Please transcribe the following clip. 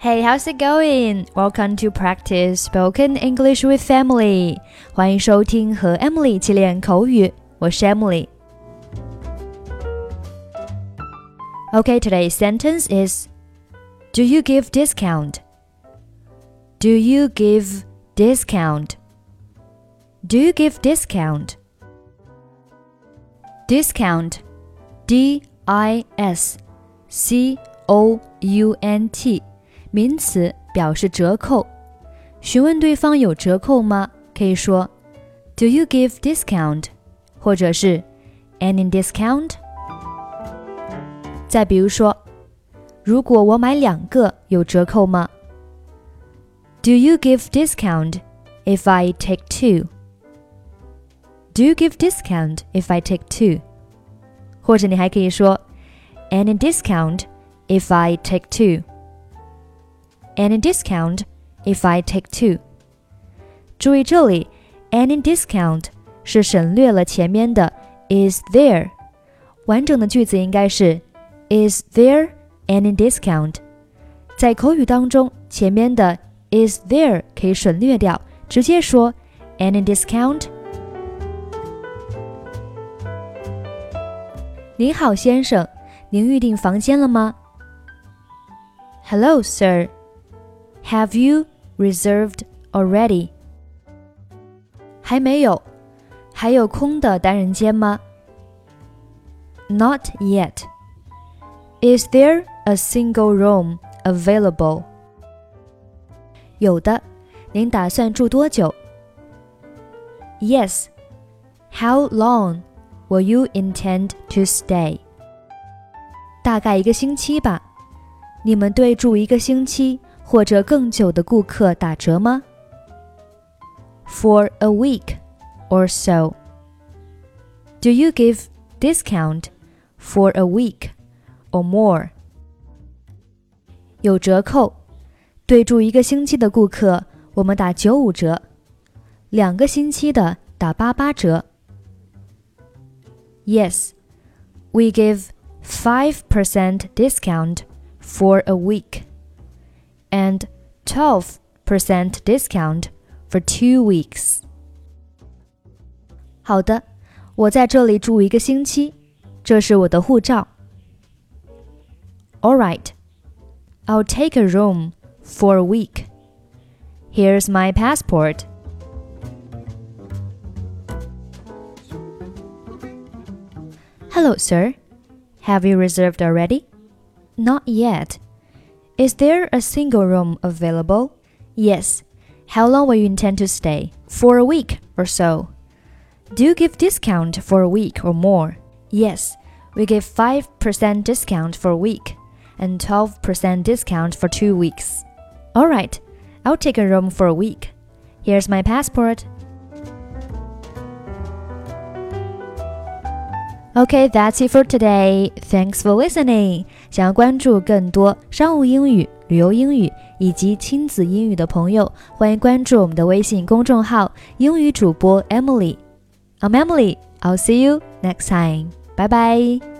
Hey, how's it going? Welcome to practice spoken English with Emily. 欢迎收听和 Emily 一起练口语，我是 Emily。Okay, today's sentence is Do you give discount? Do you give discount? Do you give discount? Discount D I S C O U N T 名词表示折扣。询问对方有折扣吗？可以说 Do you give discount？或者是 Any discount？再比如说，如果我买两个有折扣吗？Do you give discount if I take two? Do you give discount if I take two？或者你还可以说 Any discount if I take two? Any discount if I take two？注意这里，any discount 是省略了前面的 is there，完整的句子应该是 Is there any discount？在口语当中，前面的 is there 可以省略掉，直接说 any discount。您好，先生，您预订房间了吗？Hello, sir. Have you reserved already? 还没有，还有空的单人间吗？Not yet. Is there a single room available? 有的，您打算住多久？Yes. How long will you intend to stay? 大概一个星期吧。你们对住一个星期 或者更久的顾客打折吗？For a week or so. Do you give discount for a week or more? 有折扣，对住一个星期的顾客，我们打九五折；两个星期的打八八折。Yes, we give five percent discount for a week and 12% discount for two weeks. 好的，我在这里住一个星期，这是我的护照。All right, I'll take a room for a week. Here's my passport. Hello, sir. Have you reserved already? Not yet. Is there a single room available? Yes. How long will you intend to stay? For a week or so. Do you give discount for a week or more? Yes. We give 5% discount for a week and 12% discount for two weeks. All right. I'll take a room for a week. Here's my passport. Okay, that's it for today. Thanks for listening. 想要关注更多商务英语、旅游英语以及亲子英语的朋友，欢迎关注我们的微信公众号“英语主播 Emily”。I'm Emily. I'll see you next time. Bye bye.